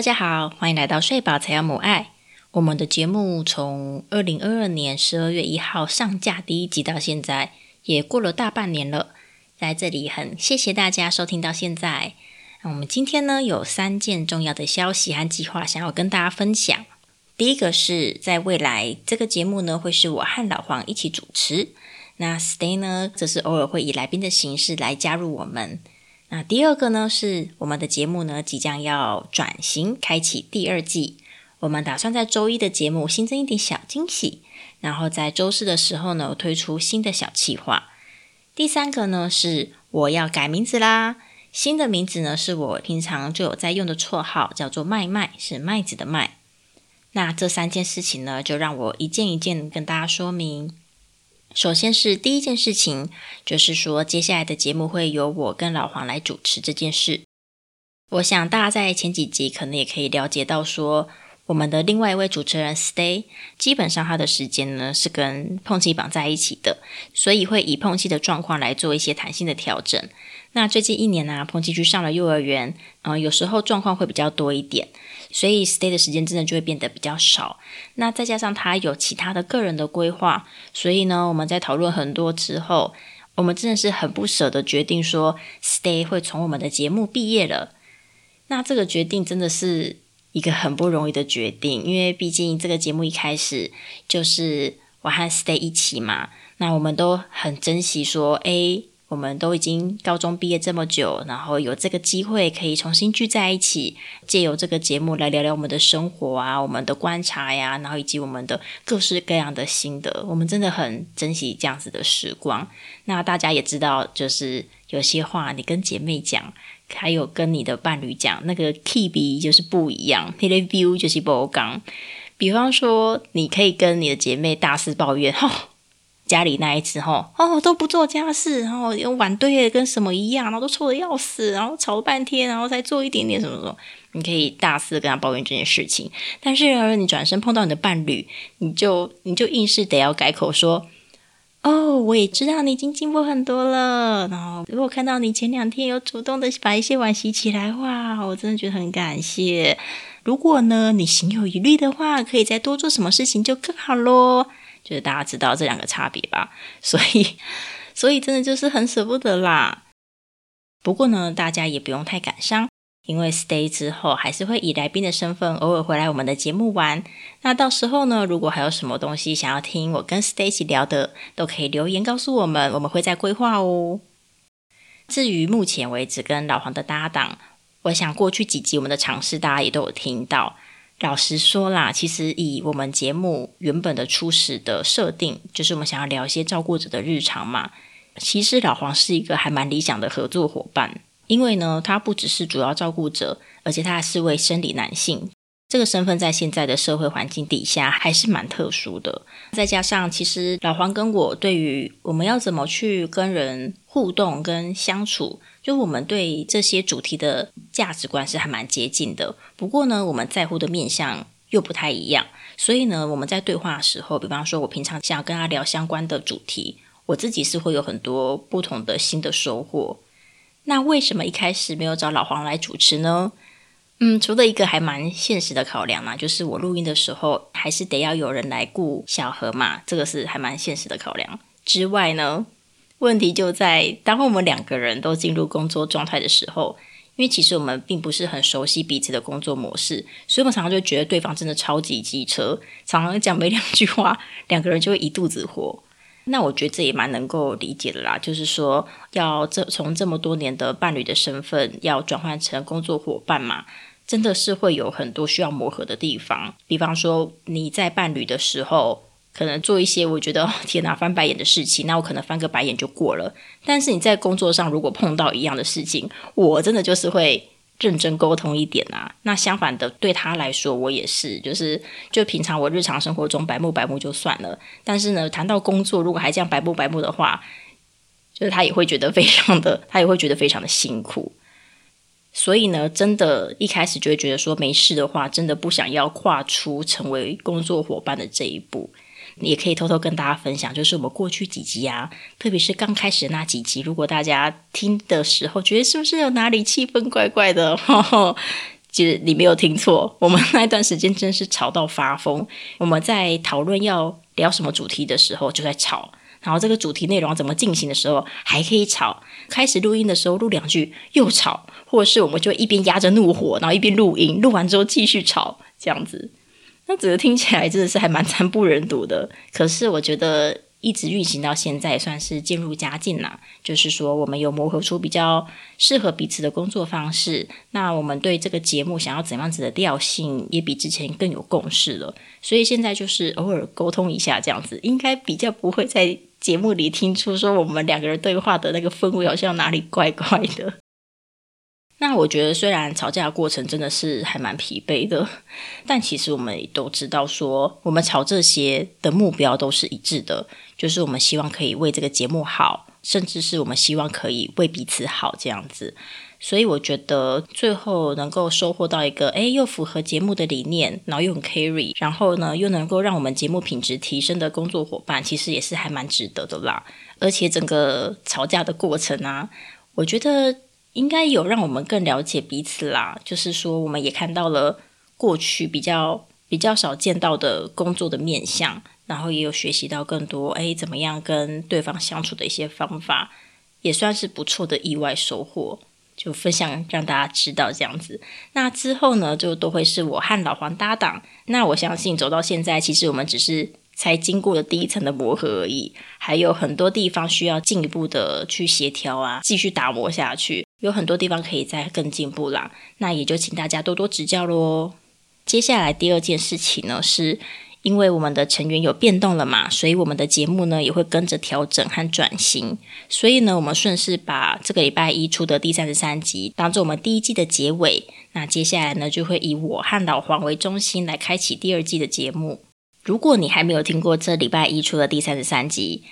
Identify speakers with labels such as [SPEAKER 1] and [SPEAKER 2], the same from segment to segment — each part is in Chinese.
[SPEAKER 1] 大家好，欢迎来到睡宝才要母爱。我们的节目从二零二二年十二月一号上架第一集到现在，也过了大半年了。在这里，很谢谢大家收听到现在。那我们今天呢，有三件重要的消息和计划想要跟大家分享。第一个是在未来这个节目呢，会是我和老黄一起主持。那 Stay 呢，则是偶尔会以来宾的形式来加入我们。那第二个呢，是我们的节目呢即将要转型，开启第二季。我们打算在周一的节目新增一点小惊喜，然后在周四的时候呢推出新的小企划。第三个呢是我要改名字啦，新的名字呢是我平常就有在用的绰号，叫做麦麦，是麦子的麦。那这三件事情呢，就让我一件一件跟大家说明。首先是第一件事情，就是说接下来的节目会由我跟老黄来主持这件事。我想大家在前几集可能也可以了解到，说我们的另外一位主持人 Stay，基本上他的时间呢是跟碰气绑在一起的，所以会以碰气的状况来做一些弹性的调整。那最近一年呢，碰气去上了幼儿园，嗯，有时候状况会比较多一点。所以 stay 的时间真的就会变得比较少。那再加上他有其他的个人的规划，所以呢，我们在讨论很多之后，我们真的是很不舍得决定说 stay 会从我们的节目毕业了。那这个决定真的是一个很不容易的决定，因为毕竟这个节目一开始就是我和 stay 一起嘛，那我们都很珍惜说，哎。我们都已经高中毕业这么久，然后有这个机会可以重新聚在一起，借由这个节目来聊聊我们的生活啊，我们的观察呀，然后以及我们的各式各样的心得。我们真的很珍惜这样子的时光。那大家也知道，就是有些话你跟姐妹讲，还有跟你的伴侣讲，那个 key 比就是不一样，你的 view 就是不刚。比方说，你可以跟你的姐妹大肆抱怨，哈。家里那一次哈哦都不做家事，然后碗堆的跟什么一样，然后都臭的要死，然后吵半天，然后才做一点点什么什么。你可以大肆跟他抱怨这件事情，但是呢，你转身碰到你的伴侣，你就你就硬是得要改口说：“哦，我也知道你已经进步很多了。”然后如果看到你前两天有主动的把一些碗洗起来，哇，我真的觉得很感谢。如果呢你心有余力的话，可以再多做什么事情就更好喽。就是大家知道这两个差别吧，所以，所以真的就是很舍不得啦。不过呢，大家也不用太感伤，因为 stay 之后还是会以来宾的身份偶尔回来我们的节目玩。那到时候呢，如果还有什么东西想要听我跟 stay 一起聊的，都可以留言告诉我们，我们会再规划哦。至于目前为止跟老黄的搭档，我想过去几集我们的尝试，大家也都有听到。老实说啦，其实以我们节目原本的初始的设定，就是我们想要聊一些照顾者的日常嘛。其实老黄是一个还蛮理想的合作伙伴，因为呢，他不只是主要照顾者，而且他还是位生理男性。这个身份在现在的社会环境底下还是蛮特殊的。再加上，其实老黄跟我对于我们要怎么去跟人互动跟相处。就我们对这些主题的价值观是还蛮接近的，不过呢，我们在乎的面向又不太一样，所以呢，我们在对话的时候，比方说我平常想要跟他聊相关的主题，我自己是会有很多不同的新的收获。那为什么一开始没有找老黄来主持呢？嗯，除了一个还蛮现实的考量嘛，就是我录音的时候还是得要有人来顾小何嘛，这个是还蛮现实的考量之外呢。问题就在当我们两个人都进入工作状态的时候，因为其实我们并不是很熟悉彼此的工作模式，所以我们常常就觉得对方真的超级机车，常常讲没两句话，两个人就会一肚子火。那我觉得这也蛮能够理解的啦，就是说要这从这么多年的伴侣的身份，要转换成工作伙伴嘛，真的是会有很多需要磨合的地方。比方说你在伴侣的时候。可能做一些我觉得 天哪翻白眼的事情，那我可能翻个白眼就过了。但是你在工作上如果碰到一样的事情，我真的就是会认真沟通一点啊。那相反的，对他来说，我也是，就是就平常我日常生活中白目白目就算了，但是呢，谈到工作，如果还这样白目白目的话，就是他也会觉得非常的，他也会觉得非常的辛苦。所以呢，真的，一开始就会觉得说没事的话，真的不想要跨出成为工作伙伴的这一步。也可以偷偷跟大家分享，就是我们过去几集啊，特别是刚开始那几集，如果大家听的时候觉得是不是有哪里气氛怪怪的，其实你没有听错，我们那段时间真是吵到发疯。我们在讨论要聊什么主题的时候就在吵，然后这个主题内容怎么进行的时候还可以吵。开始录音的时候录两句又吵，或者是我们就一边压着怒火，然后一边录音，录完之后继续吵，这样子。那整个听起来真的是还蛮惨不忍睹的。可是我觉得。一直运行到现在，算是渐入佳境啦。就是说，我们有磨合出比较适合彼此的工作方式。那我们对这个节目想要怎样子的调性，也比之前更有共识了。所以现在就是偶尔沟通一下这样子，应该比较不会再节目里听出说我们两个人对话的那个氛围好像哪里怪怪的。那我觉得，虽然吵架的过程真的是还蛮疲惫的，但其实我们都知道，说我们吵这些的目标都是一致的，就是我们希望可以为这个节目好，甚至是我们希望可以为彼此好这样子。所以我觉得最后能够收获到一个，哎，又符合节目的理念，然后又很 carry，然后呢又能够让我们节目品质提升的工作伙伴，其实也是还蛮值得的啦。而且整个吵架的过程啊，我觉得。应该有让我们更了解彼此啦，就是说，我们也看到了过去比较比较少见到的工作的面相，然后也有学习到更多，哎，怎么样跟对方相处的一些方法，也算是不错的意外收获，就分享让大家知道这样子。那之后呢，就都会是我和老黄搭档。那我相信走到现在，其实我们只是。才经过了第一层的磨合而已，还有很多地方需要进一步的去协调啊，继续打磨下去，有很多地方可以再更进步啦。那也就请大家多多指教喽。接下来第二件事情呢，是因为我们的成员有变动了嘛，所以我们的节目呢也会跟着调整和转型。所以呢，我们顺势把这个礼拜一出的第三十三集当做我们第一季的结尾。那接下来呢，就会以我和老黄为中心来开启第二季的节目。如果你还没有听过这礼拜一出的第三十三集，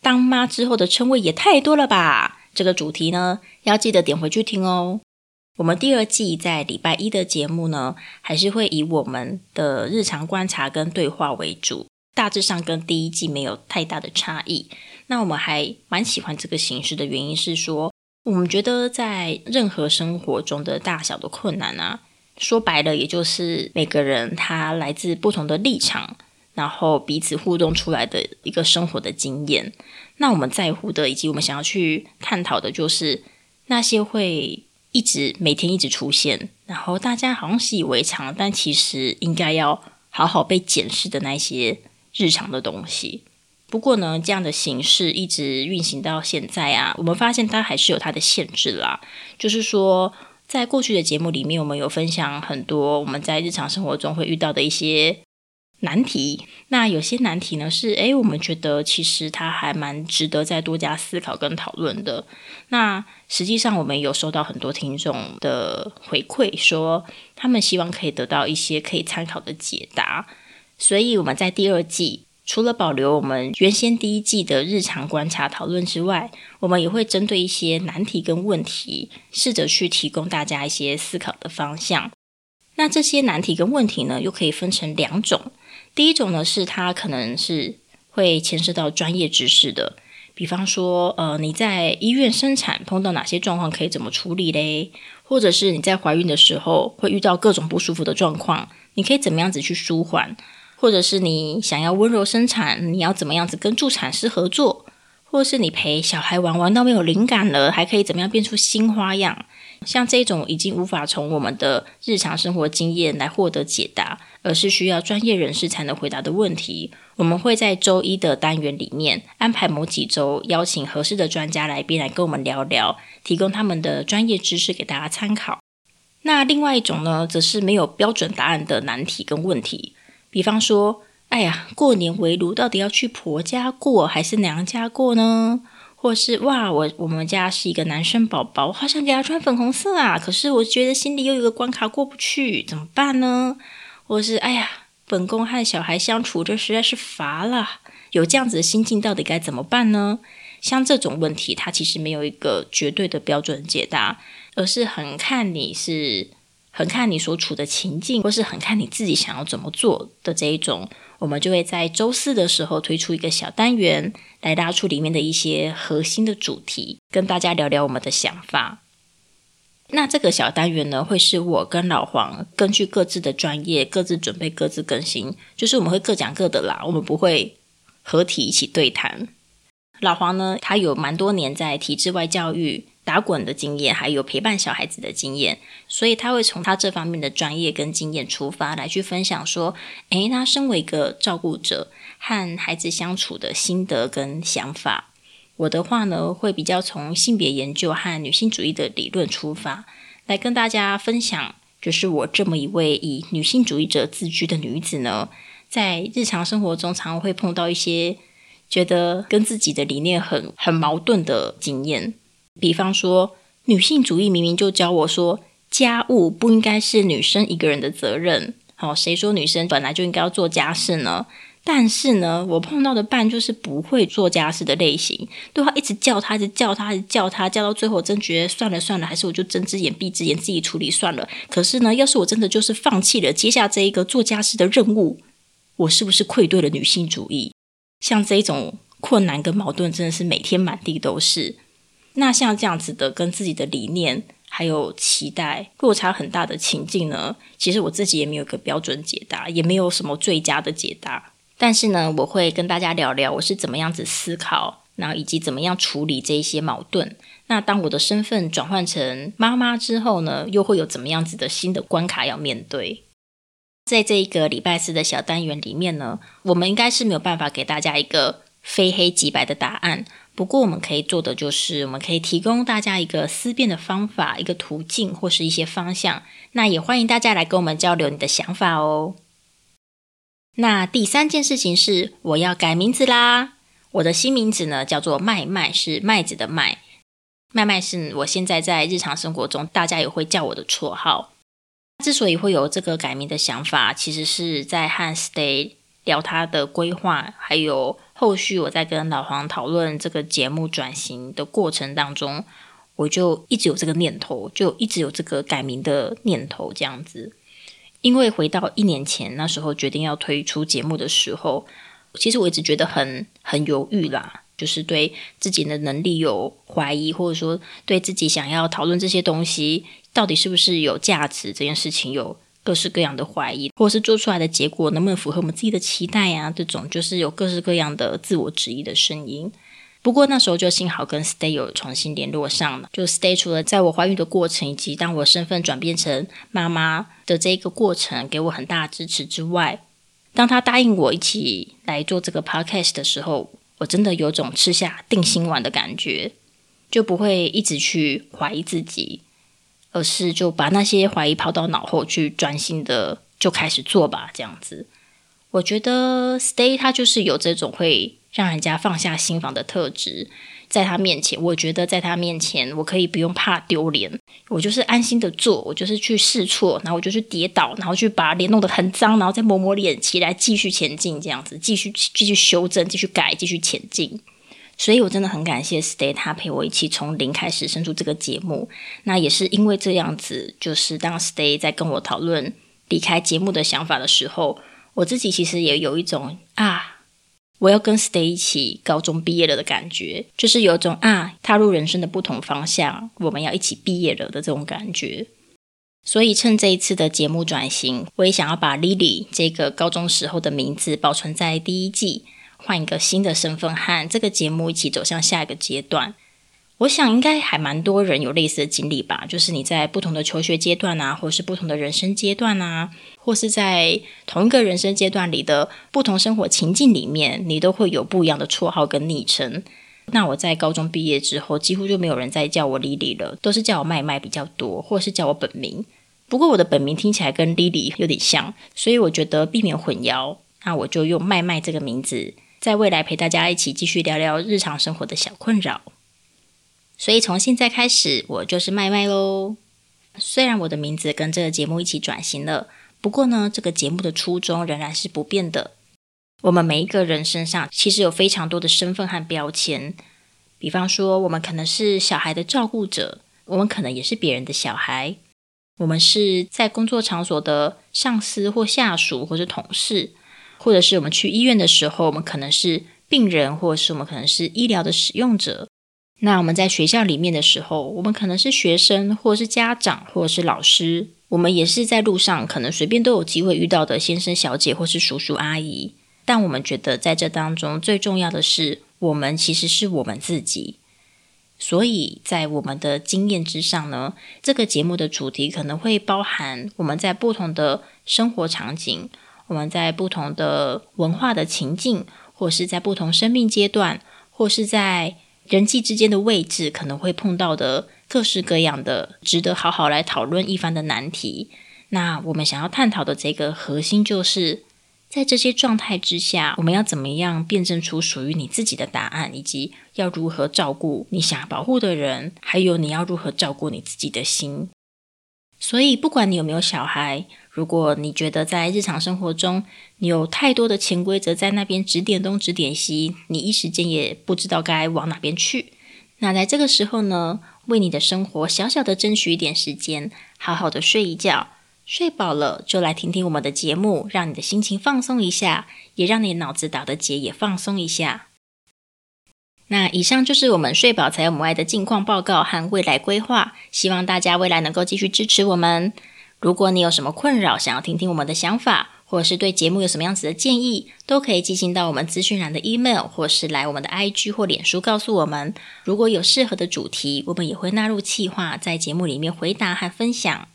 [SPEAKER 1] 当妈之后的称谓也太多了吧？这个主题呢，要记得点回去听哦。我们第二季在礼拜一的节目呢，还是会以我们的日常观察跟对话为主，大致上跟第一季没有太大的差异。那我们还蛮喜欢这个形式的原因是说，我们觉得在任何生活中的大小的困难啊，说白了，也就是每个人他来自不同的立场。然后彼此互动出来的一个生活的经验，那我们在乎的以及我们想要去探讨的，就是那些会一直每天一直出现，然后大家好像习以为常，但其实应该要好好被检视的那些日常的东西。不过呢，这样的形式一直运行到现在啊，我们发现它还是有它的限制啦。就是说，在过去的节目里面，我们有分享很多我们在日常生活中会遇到的一些。难题，那有些难题呢是，诶，我们觉得其实它还蛮值得再多加思考跟讨论的。那实际上我们有收到很多听众的回馈，说他们希望可以得到一些可以参考的解答。所以我们在第二季除了保留我们原先第一季的日常观察讨论之外，我们也会针对一些难题跟问题，试着去提供大家一些思考的方向。那这些难题跟问题呢，又可以分成两种。第一种呢，是它可能是会牵涉到专业知识的，比方说，呃，你在医院生产碰到哪些状况，可以怎么处理嘞？或者是你在怀孕的时候会遇到各种不舒服的状况，你可以怎么样子去舒缓？或者是你想要温柔生产，你要怎么样子跟助产师合作？或是你陪小孩玩玩到没有灵感了，还可以怎么样变出新花样？像这种已经无法从我们的日常生活经验来获得解答。而是需要专业人士才能回答的问题。我们会在周一的单元里面安排某几周，邀请合适的专家来宾来跟我们聊聊，提供他们的专业知识给大家参考。那另外一种呢，则是没有标准答案的难题跟问题。比方说，哎呀，过年围炉到底要去婆家过还是娘家过呢？或是哇，我我们家是一个男生宝宝，我好想给他穿粉红色啊，可是我觉得心里又有个关卡过不去，怎么办呢？或是哎呀，本宫和小孩相处这实在是乏了，有这样子的心境，到底该怎么办呢？像这种问题，它其实没有一个绝对的标准解答，而是很看你是很看你所处的情境，或是很看你自己想要怎么做的这一种。我们就会在周四的时候推出一个小单元，来拉出里面的一些核心的主题，跟大家聊聊我们的想法。那这个小单元呢，会是我跟老黄根据各自的专业，各自准备各自更新，就是我们会各讲各的啦，我们不会合体一起对谈。老黄呢，他有蛮多年在体制外教育打滚的经验，还有陪伴小孩子的经验，所以他会从他这方面的专业跟经验出发，来去分享说，诶，他身为一个照顾者和孩子相处的心得跟想法。我的话呢，会比较从性别研究和女性主义的理论出发，来跟大家分享，就是我这么一位以女性主义者自居的女子呢，在日常生活中常会碰到一些。觉得跟自己的理念很很矛盾的经验，比方说，女性主义明明就教我说，家务不应该是女生一个人的责任。好，谁说女生本来就应该要做家事呢？但是呢，我碰到的伴就是不会做家事的类型，对他一直叫他，一直叫他，一直叫他，叫到最后，真觉得算了算了，还是我就睁只眼闭只眼自己处理算了。可是呢，要是我真的就是放弃了接下这一个做家事的任务，我是不是愧对了女性主义？像这种困难跟矛盾，真的是每天满地都是。那像这样子的，跟自己的理念还有期待落差很大的情境呢？其实我自己也没有一个标准解答，也没有什么最佳的解答。但是呢，我会跟大家聊聊我是怎么样子思考，然后以及怎么样处理这一些矛盾。那当我的身份转换成妈妈之后呢，又会有怎么样子的新的关卡要面对？在这一个礼拜四的小单元里面呢，我们应该是没有办法给大家一个非黑即白的答案。不过我们可以做的就是，我们可以提供大家一个思辨的方法、一个途径或是一些方向。那也欢迎大家来跟我们交流你的想法哦。那第三件事情是，我要改名字啦！我的新名字呢叫做麦麦，是麦子的麦。麦麦是我现在在日常生活中大家也会叫我的绰号。之所以会有这个改名的想法，其实是在和 Stay 聊他的规划，还有后续我在跟老黄讨论这个节目转型的过程当中，我就一直有这个念头，就一直有这个改名的念头这样子。因为回到一年前那时候决定要推出节目的时候，其实我一直觉得很很犹豫啦，就是对自己的能力有怀疑，或者说对自己想要讨论这些东西。到底是不是有价值这件事情有各式各样的怀疑，或者是做出来的结果能不能符合我们自己的期待呀？这种就是有各式各样的自我质疑的声音。不过那时候就幸好跟 Stay 有重新联络上了，就 Stay 除了在我怀孕的过程以及当我身份转变成妈妈的这一个过程给我很大支持之外，当他答应我一起来做这个 Podcast 的时候，我真的有种吃下定心丸的感觉，就不会一直去怀疑自己。而是就把那些怀疑抛到脑后，去专心的就开始做吧。这样子，我觉得 Stay 他就是有这种会让人家放下心防的特质。在他面前，我觉得在他面前，我可以不用怕丢脸，我就是安心的做，我就是去试错，然后我就去跌倒，然后去把脸弄得很脏，然后再抹抹脸起来，继续前进。这样子，继续继续修正，继续改，继续前进。所以，我真的很感谢 Stay，他陪我一起从零开始生出这个节目。那也是因为这样子，就是当 Stay 在跟我讨论离开节目的想法的时候，我自己其实也有一种啊，我要跟 Stay 一起高中毕业了的感觉，就是有一种啊，踏入人生的不同方向，我们要一起毕业了的这种感觉。所以，趁这一次的节目转型，我也想要把 Lily 这个高中时候的名字保存在第一季。换一个新的身份和这个节目一起走向下一个阶段，我想应该还蛮多人有类似的经历吧。就是你在不同的求学阶段啊，或是不同的人生阶段啊，或是在同一个人生阶段里的不同生活情境里面，你都会有不一样的绰号跟昵称。那我在高中毕业之后，几乎就没有人再叫我 Lily 了，都是叫我麦麦比较多，或是叫我本名。不过我的本名听起来跟 Lily 有点像，所以我觉得避免混淆，那我就用麦麦这个名字。在未来陪大家一起继续聊聊日常生活的小困扰，所以从现在开始，我就是麦麦喽。虽然我的名字跟这个节目一起转型了，不过呢，这个节目的初衷仍然是不变的。我们每一个人身上其实有非常多的身份和标签，比方说，我们可能是小孩的照顾者，我们可能也是别人的小孩，我们是在工作场所的上司或下属，或是同事。或者是我们去医院的时候，我们可能是病人，或者是我们可能是医疗的使用者。那我们在学校里面的时候，我们可能是学生，或者是家长，或者是老师，我们也是在路上可能随便都有机会遇到的先生、小姐，或是叔叔、阿姨。但我们觉得在这当中最重要的是，我们其实是我们自己。所以在我们的经验之上呢，这个节目的主题可能会包含我们在不同的生活场景，我们在不同的文化的情境，或是在不同生命阶段，或是在。人际之间的位置可能会碰到的各式各样的值得好好来讨论一番的难题。那我们想要探讨的这个核心，就是在这些状态之下，我们要怎么样辩证出属于你自己的答案，以及要如何照顾你想保护的人，还有你要如何照顾你自己的心。所以，不管你有没有小孩，如果你觉得在日常生活中你有太多的潜规则在那边指点东指点西，你一时间也不知道该往哪边去。那在这个时候呢，为你的生活小小的争取一点时间，好好的睡一觉，睡饱了就来听听我们的节目，让你的心情放松一下，也让你脑子打的结也放松一下。那以上就是我们睡饱才有母爱的近况报告和未来规划，希望大家未来能够继续支持我们。如果你有什么困扰，想要听听我们的想法，或者是对节目有什么样子的建议，都可以寄信到我们资讯栏的 email，或是来我们的 IG 或脸书告诉我们。如果有适合的主题，我们也会纳入企划，在节目里面回答和分享。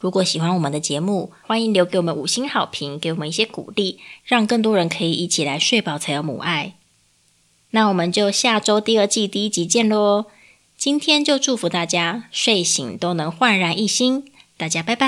[SPEAKER 1] 如果喜欢我们的节目，欢迎留给我们五星好评，给我们一些鼓励，让更多人可以一起来睡饱才有母爱。那我们就下周第二季第一集见喽！今天就祝福大家睡醒都能焕然一新，大家拜拜。